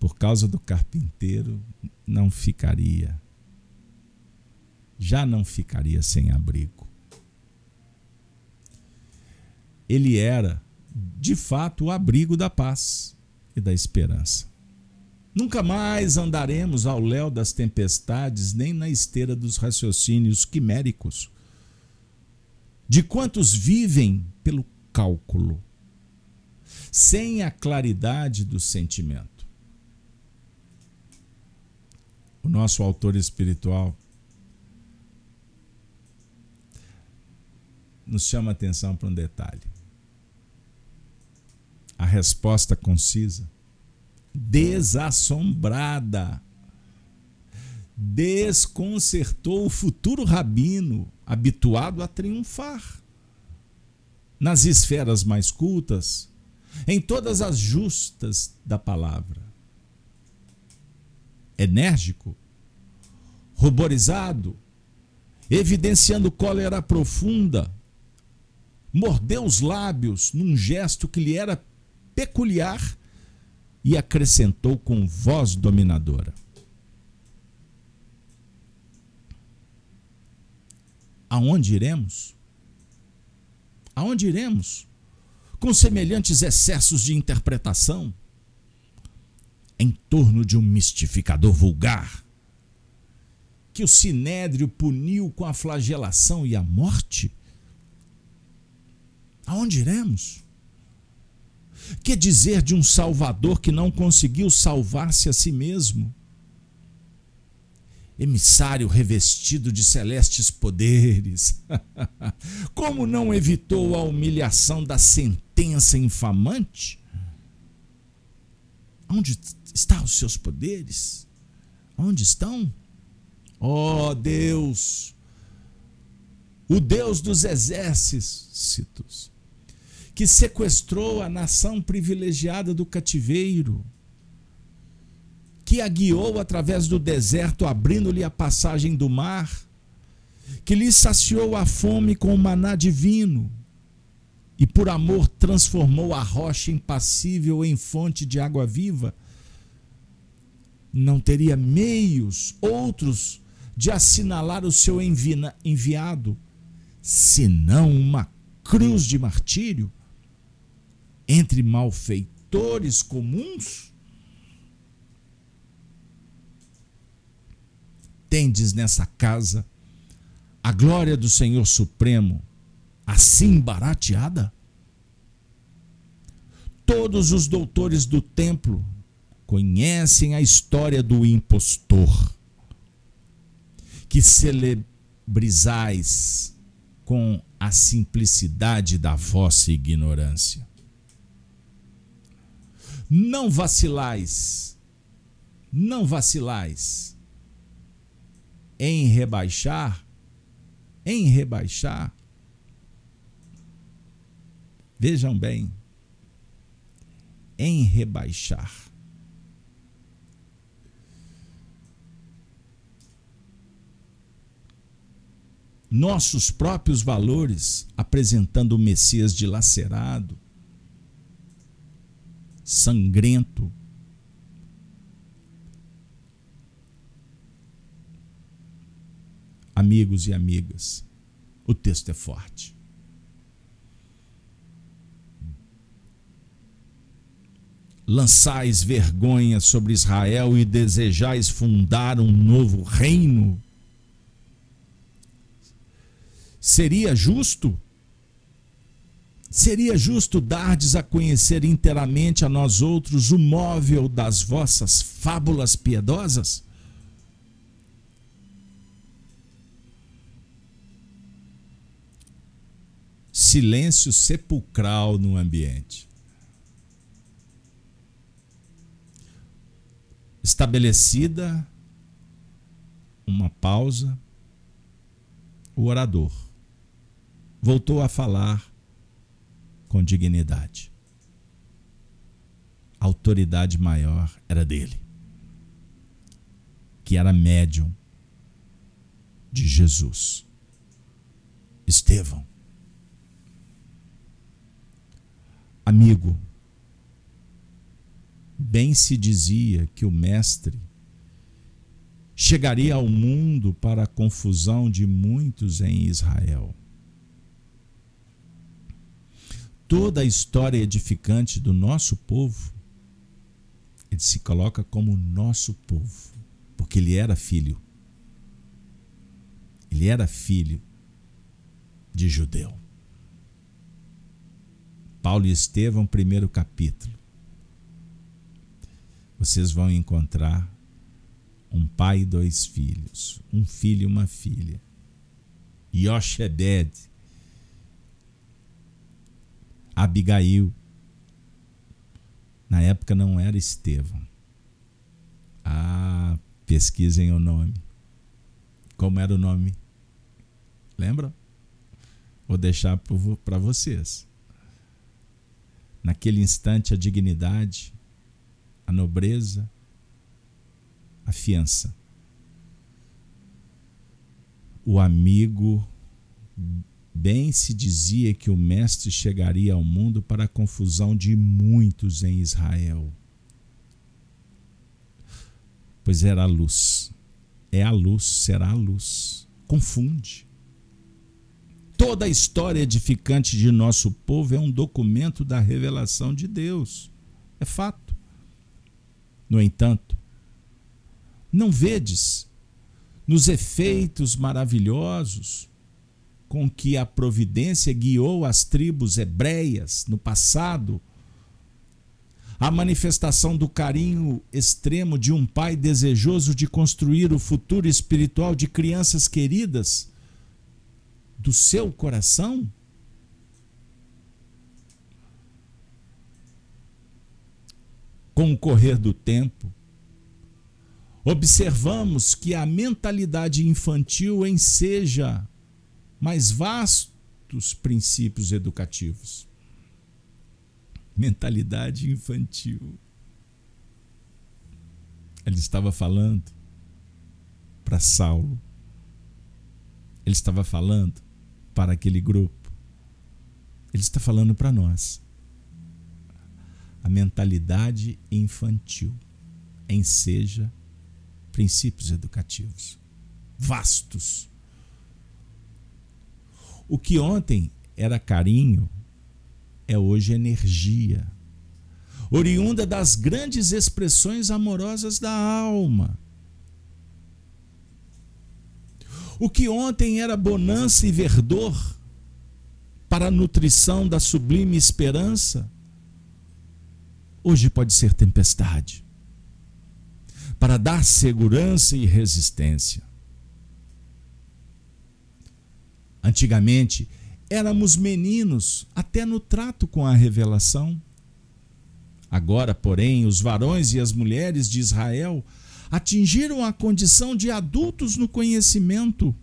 por causa do carpinteiro, não ficaria, já não ficaria sem abrigo. Ele era, de fato, o abrigo da paz e da esperança. Nunca mais andaremos ao léu das tempestades, nem na esteira dos raciocínios quiméricos. De quantos vivem pelo cálculo, sem a claridade do sentimento o nosso autor espiritual, nos chama atenção para um detalhe. A resposta concisa, desassombrada, desconcertou o futuro rabino habituado a triunfar. Nas esferas mais cultas, em todas as justas da palavra enérgico, ruborizado, evidenciando cólera profunda, mordeu os lábios num gesto que lhe era peculiar e acrescentou com voz dominadora: Aonde iremos? Aonde iremos? Com semelhantes excessos de interpretação? em torno de um mistificador vulgar que o sinédrio puniu com a flagelação e a morte? Aonde iremos? Que dizer de um Salvador que não conseguiu salvar-se a si mesmo? Emissário revestido de celestes poderes, como não evitou a humilhação da sentença infamante? Onde estão os seus poderes? Onde estão? Ó oh, Deus, o Deus dos exércitos, que sequestrou a nação privilegiada do cativeiro, que a guiou através do deserto, abrindo-lhe a passagem do mar, que lhe saciou a fome com o maná divino, e por amor transformou a rocha impassível em fonte de água viva, não teria meios outros de assinalar o seu enviado, senão uma cruz de martírio entre malfeitores comuns? Tendes nessa casa a glória do Senhor Supremo assim barateada? Todos os doutores do templo conhecem a história do impostor, que celebrizais com a simplicidade da vossa ignorância. Não vacilais, não vacilais. Em rebaixar, em rebaixar. Vejam bem, em rebaixar. Nossos próprios valores, apresentando o Messias dilacerado, sangrento. Amigos e amigas, o texto é forte. Lançais vergonha sobre Israel e desejais fundar um novo reino Seria justo? Seria justo dardes a conhecer inteiramente a nós outros o móvel das vossas fábulas piedosas? Silêncio sepulcral no ambiente. Estabelecida uma pausa, o orador voltou a falar com dignidade. A autoridade maior era dele, que era médium de Jesus. Estevão. Amigo, bem se dizia que o Mestre chegaria ao mundo para a confusão de muitos em Israel. Toda a história edificante do nosso povo, ele se coloca como nosso povo, porque ele era filho. Ele era filho de judeu. Paulo e Estevão, primeiro capítulo. Vocês vão encontrar um pai e dois filhos, um filho e uma filha. Yoshebed, Abigail. Na época não era Estevão. Ah, pesquisem o nome. Como era o nome? Lembra? Vou deixar para vocês. Naquele instante, a dignidade, a nobreza, a fiança. O amigo Bem se dizia que o Mestre chegaria ao mundo para a confusão de muitos em Israel. Pois era a luz. É a luz, será a luz. Confunde. Toda a história edificante de nosso povo é um documento da revelação de Deus. É fato. No entanto, não vedes nos efeitos maravilhosos com que a providência guiou as tribos hebreias no passado, a manifestação do carinho extremo de um pai desejoso de construir o futuro espiritual de crianças queridas do seu coração? Com o correr do tempo, observamos que a mentalidade infantil enseja mais vastos princípios educativos. Mentalidade infantil. Ele estava falando para Saulo. Ele estava falando para aquele grupo. Ele está falando para nós. A mentalidade infantil enseja princípios educativos vastos. O que ontem era carinho é hoje energia, oriunda das grandes expressões amorosas da alma. O que ontem era bonança e verdor para a nutrição da sublime esperança, hoje pode ser tempestade para dar segurança e resistência. Antigamente, éramos meninos até no trato com a revelação. Agora, porém, os varões e as mulheres de Israel atingiram a condição de adultos no conhecimento.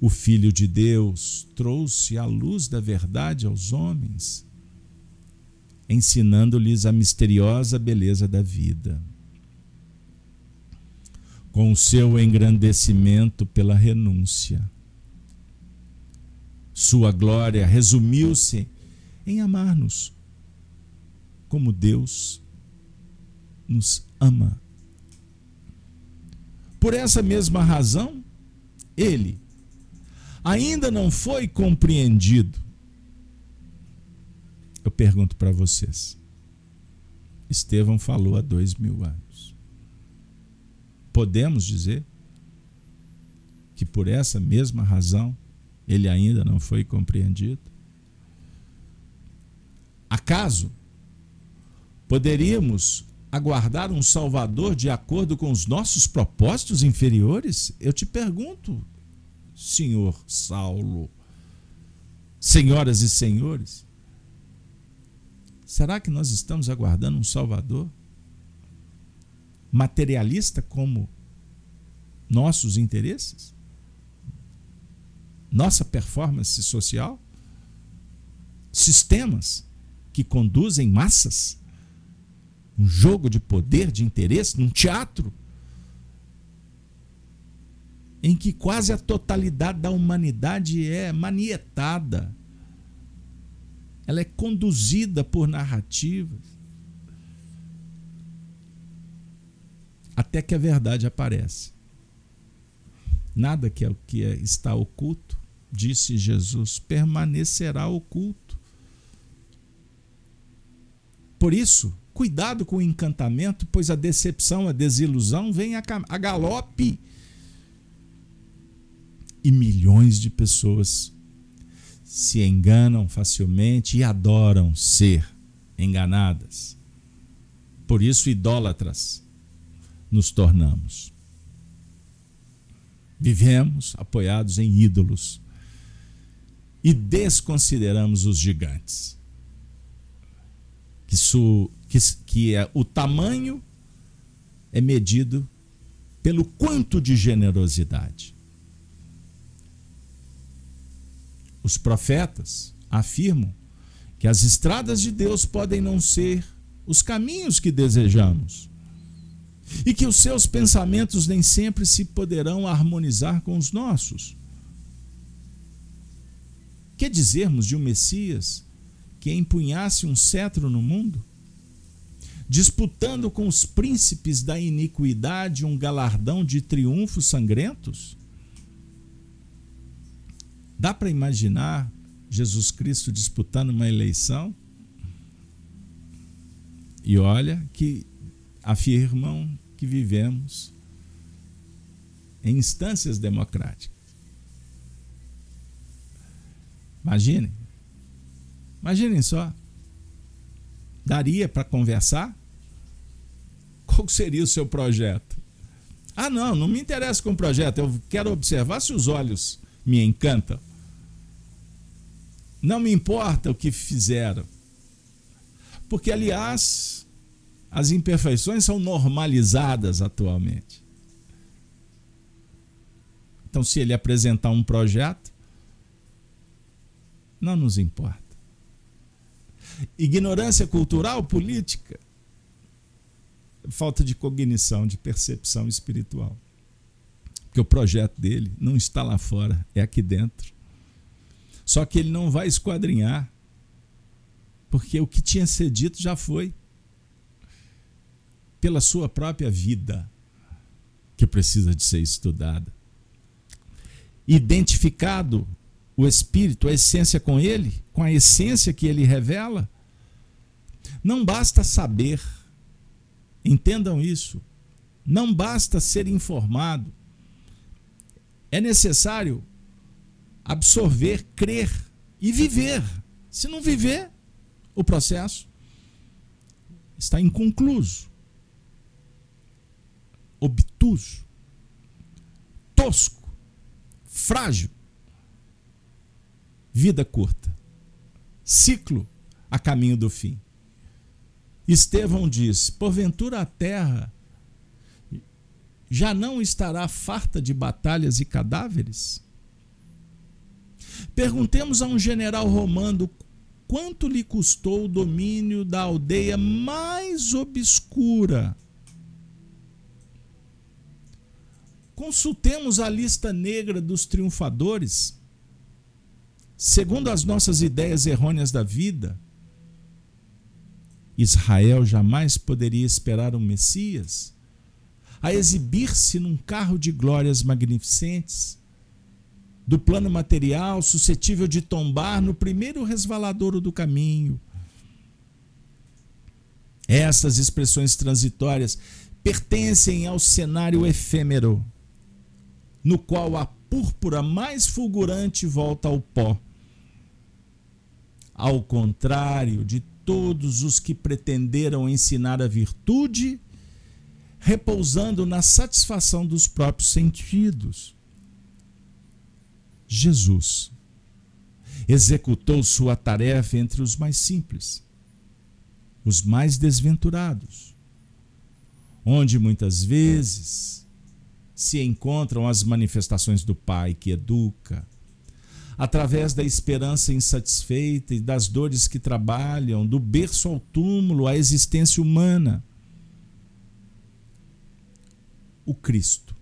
O Filho de Deus trouxe a luz da verdade aos homens, ensinando-lhes a misteriosa beleza da vida com o seu engrandecimento pela renúncia. Sua glória resumiu-se em amar-nos como Deus nos ama. Por essa mesma razão, ele ainda não foi compreendido. Eu pergunto para vocês. Estevão falou há dois mil anos podemos dizer que por essa mesma razão ele ainda não foi compreendido? Acaso poderíamos aguardar um Salvador de acordo com os nossos propósitos inferiores? Eu te pergunto, senhor Saulo, senhoras e senhores, será que nós estamos aguardando um Salvador materialista como nossos interesses? Nossa performance social? Sistemas que conduzem massas? Um jogo de poder, de interesse, num teatro em que quase a totalidade da humanidade é manietada. Ela é conduzida por narrativas até que a verdade aparece. Nada que é o que é, está oculto, disse Jesus, permanecerá oculto. Por isso, cuidado com o encantamento, pois a decepção, a desilusão vem a, a galope. E milhões de pessoas se enganam facilmente e adoram ser enganadas. Por isso, idólatras nos tornamos. Vivemos apoiados em ídolos e desconsideramos os gigantes. Que, su, que, que é, o tamanho é medido pelo quanto de generosidade. Os profetas afirmam que as estradas de Deus podem não ser os caminhos que desejamos e que os seus pensamentos nem sempre se poderão harmonizar com os nossos. Que dizermos de um Messias que empunhasse um cetro no mundo, disputando com os príncipes da iniquidade um galardão de triunfos sangrentos? Dá para imaginar Jesus Cristo disputando uma eleição? E olha que afirmam que vivemos em instâncias democráticas. Imaginem. Imaginem só. Daria para conversar? Qual seria o seu projeto? Ah, não, não me interessa com o projeto. Eu quero observar se os olhos me encantam. Não me importa o que fizeram. Porque, aliás, as imperfeições são normalizadas atualmente. Então, se ele apresentar um projeto, não nos importa. Ignorância cultural, política, falta de cognição, de percepção espiritual. Porque o projeto dele não está lá fora, é aqui dentro. Só que ele não vai esquadrinhar, porque o que tinha ser dito já foi. Pela sua própria vida, que precisa de ser estudada. Identificado o Espírito, a essência com ele, com a essência que ele revela, não basta saber, entendam isso, não basta ser informado, é necessário absorver, crer e viver. Se não viver, o processo está inconcluso, obtuso, tosco, frágil vida curta. Ciclo a caminho do fim. Estevão diz: Porventura a terra já não estará farta de batalhas e cadáveres? Perguntemos a um general romano quanto lhe custou o domínio da aldeia mais obscura. Consultemos a lista negra dos triunfadores segundo as nossas ideias errôneas da vida, Israel jamais poderia esperar um Messias a exibir-se num carro de glórias magnificentes, do plano material suscetível de tombar no primeiro resvaladouro do caminho. Essas expressões transitórias pertencem ao cenário efêmero, no qual a púrpura mais fulgurante volta ao pó ao contrário de todos os que pretenderam ensinar a virtude, repousando na satisfação dos próprios sentidos. Jesus executou sua tarefa entre os mais simples, os mais desventurados, onde muitas vezes se encontram as manifestações do Pai que educa, através da esperança insatisfeita e das dores que trabalham, do berço ao túmulo, a existência humana. O Cristo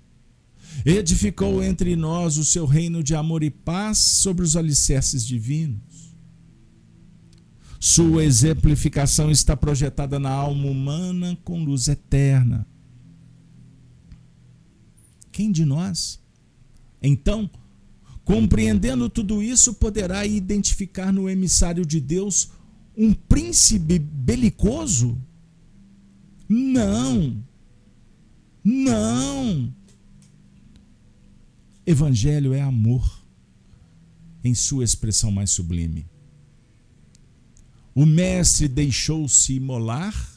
edificou entre nós o seu reino de amor e paz sobre os alicerces divinos. Sua exemplificação está projetada na alma humana com luz eterna. Quem de nós, então, Compreendendo tudo isso, poderá identificar no emissário de Deus um príncipe belicoso? Não. Não. Evangelho é amor em sua expressão mais sublime. O Mestre deixou-se imolar,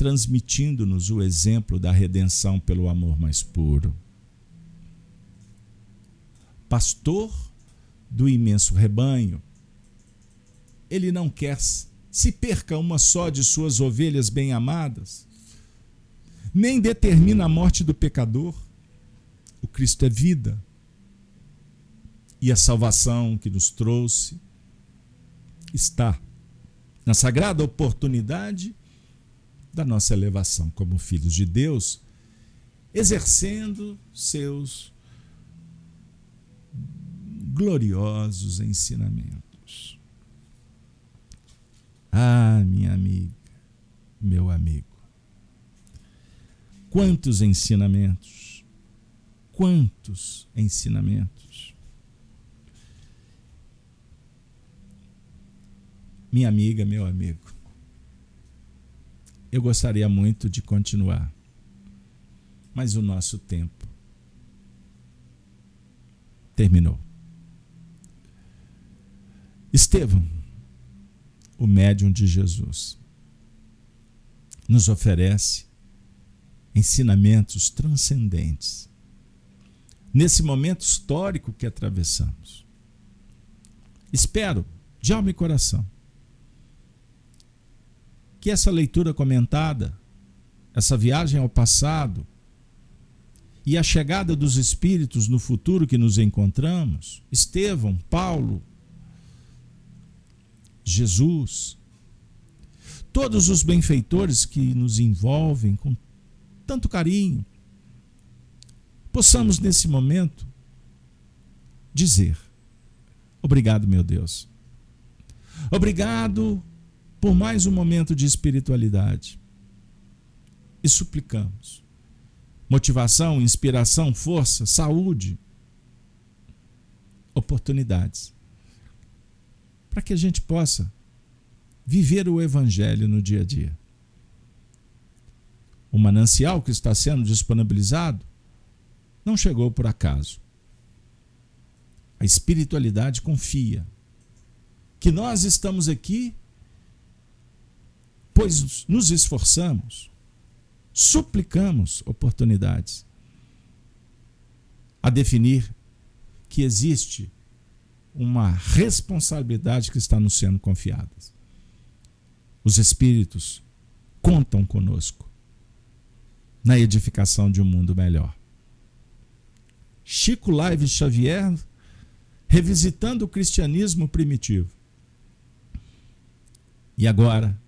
transmitindo-nos o exemplo da redenção pelo amor mais puro pastor do imenso rebanho. Ele não quer se perca uma só de suas ovelhas bem-amadas, nem determina a morte do pecador. O Cristo é vida. E a salvação que nos trouxe está na sagrada oportunidade da nossa elevação como filhos de Deus, exercendo seus gloriosos ensinamentos. Ah, minha amiga, meu amigo, quantos ensinamentos, quantos ensinamentos. Minha amiga, meu amigo, eu gostaria muito de continuar, mas o nosso tempo terminou. Estevão, o médium de Jesus, nos oferece ensinamentos transcendentes nesse momento histórico que atravessamos. Espero, de alma e coração, que essa leitura comentada, essa viagem ao passado e a chegada dos Espíritos no futuro que nos encontramos, Estevão, Paulo, Jesus, todos os benfeitores que nos envolvem com tanto carinho, possamos nesse momento dizer: Obrigado, meu Deus. Obrigado por mais um momento de espiritualidade. E suplicamos motivação, inspiração, força, saúde, oportunidades para que a gente possa viver o Evangelho no dia a dia. O manancial que está sendo disponibilizado não chegou por acaso. A espiritualidade confia que nós estamos aqui, pois nos esforçamos, suplicamos oportunidades a definir que existe uma responsabilidade que está nos sendo confiada. Os Espíritos contam conosco na edificação de um mundo melhor. Chico Live Xavier revisitando o cristianismo primitivo. E agora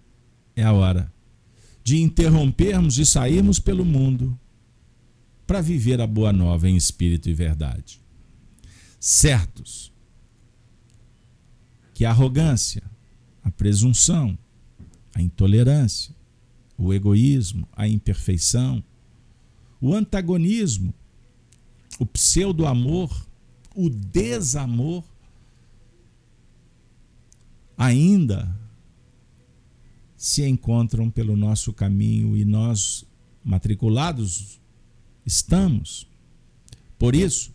é a hora de interrompermos e sairmos pelo mundo para viver a boa nova em espírito e verdade. Certos que a arrogância, a presunção, a intolerância, o egoísmo, a imperfeição, o antagonismo, o pseudo-amor, o desamor, ainda se encontram pelo nosso caminho e nós, matriculados, estamos. Por isso,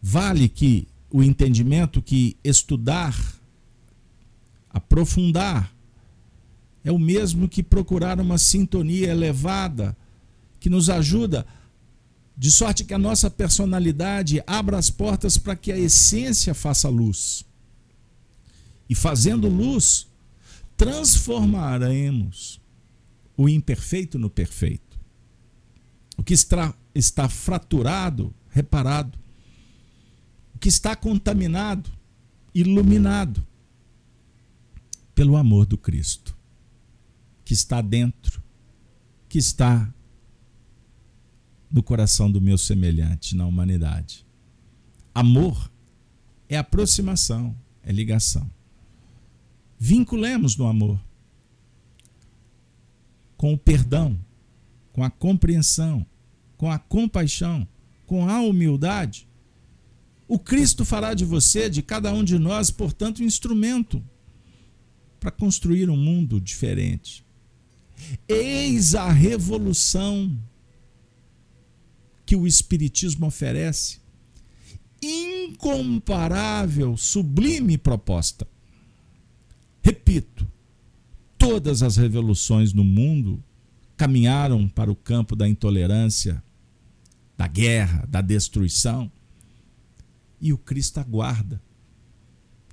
vale que o entendimento que estudar, aprofundar, é o mesmo que procurar uma sintonia elevada que nos ajuda de sorte que a nossa personalidade abra as portas para que a essência faça luz. E fazendo luz, transformaremos o imperfeito no perfeito. O que está, está fraturado, reparado. O que está contaminado, iluminado pelo amor do Cristo, que está dentro, que está no coração do meu semelhante na humanidade. Amor é aproximação, é ligação. Vinculemos no amor com o perdão, com a compreensão, com a compaixão, com a humildade. O Cristo fará de você, de cada um de nós, portanto, um instrumento para construir um mundo diferente. Eis a revolução que o Espiritismo oferece. Incomparável, sublime proposta. Repito, todas as revoluções no mundo caminharam para o campo da intolerância, da guerra, da destruição. E o Cristo aguarda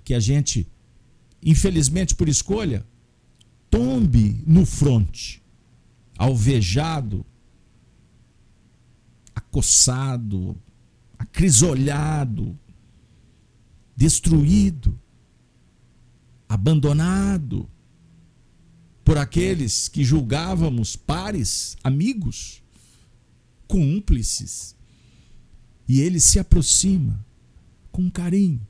que a gente, infelizmente por escolha, tombe no fronte, alvejado acossado, acrisolhado, destruído, abandonado por aqueles que julgávamos pares, amigos, cúmplices. E ele se aproxima com carinho,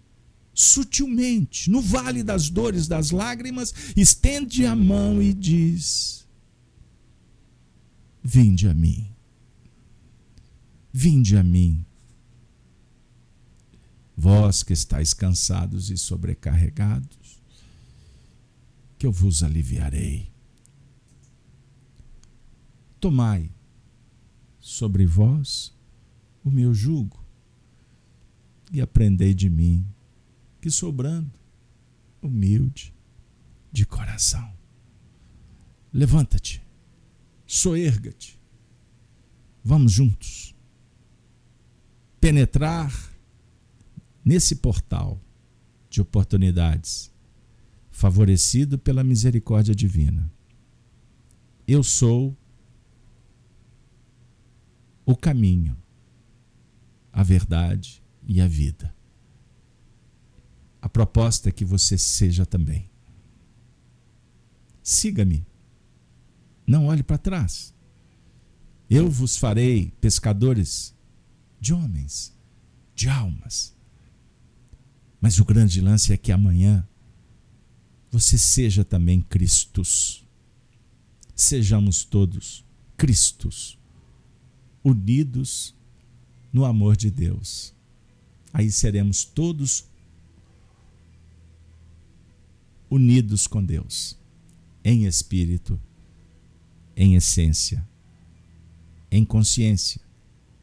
sutilmente, no vale das dores, das lágrimas, estende a mão e diz: Vinde a mim. Vinde a mim, vós que estáis cansados e sobrecarregados, que eu vos aliviarei. Tomai sobre vós o meu jugo e aprendei de mim, que sou brando, humilde de coração. Levanta-te, soerga-te, vamos juntos penetrar nesse portal de oportunidades, favorecido pela misericórdia divina. Eu sou o caminho, a verdade e a vida. A proposta é que você seja também. Siga-me. Não olhe para trás. Eu vos farei pescadores de homens, de almas. Mas o grande lance é que amanhã você seja também Cristos. Sejamos todos Cristos, unidos no amor de Deus. Aí seremos todos unidos com Deus, em espírito, em essência, em consciência,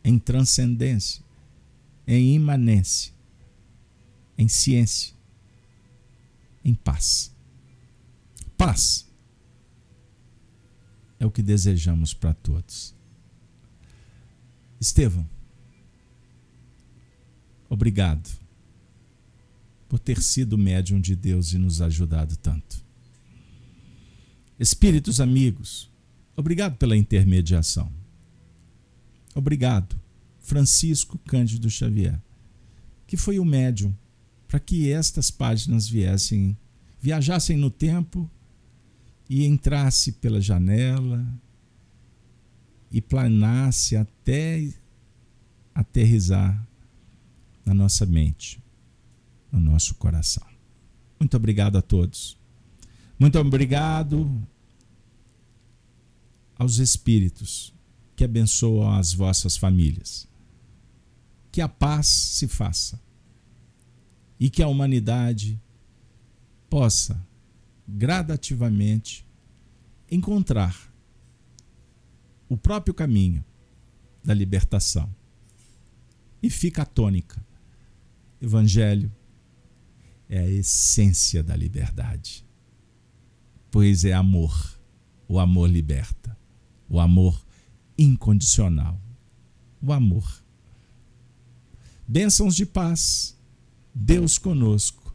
em transcendência, em imanência, em ciência, em paz. Paz é o que desejamos para todos. Estevão, obrigado por ter sido médium de Deus e nos ajudado tanto. Espíritos amigos, obrigado pela intermediação. Obrigado, Francisco Cândido Xavier, que foi o médium para que estas páginas viessem, viajassem no tempo e entrasse pela janela e planasse até aterrizar na nossa mente no nosso coração. Muito obrigado a todos. Muito obrigado aos espíritos que abençoam as vossas famílias. Que a paz se faça e que a humanidade possa gradativamente encontrar o próprio caminho da libertação. E fica a tônica. Evangelho é a essência da liberdade. Pois é amor. O amor liberta. O amor incondicional. O amor. Bênçãos de paz. Deus conosco.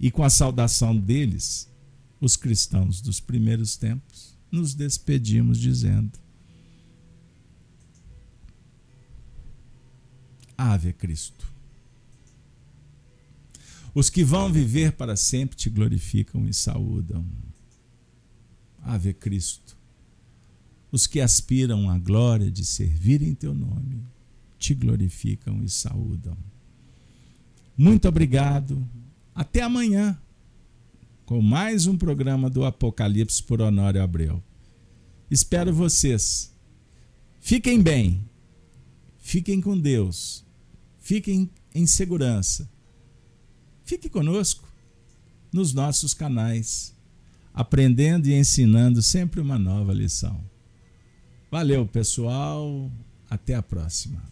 E com a saudação deles, os cristãos dos primeiros tempos, nos despedimos dizendo: Ave Cristo. Os que vão viver para sempre te glorificam e saúdam. Ave Cristo. Os que aspiram à glória de servir em teu nome te glorificam e saúdam. Muito obrigado. Até amanhã com mais um programa do Apocalipse por Honório Abreu. Espero vocês. Fiquem bem. Fiquem com Deus. Fiquem em segurança Fique conosco nos nossos canais, aprendendo e ensinando sempre uma nova lição. Valeu, pessoal. Até a próxima.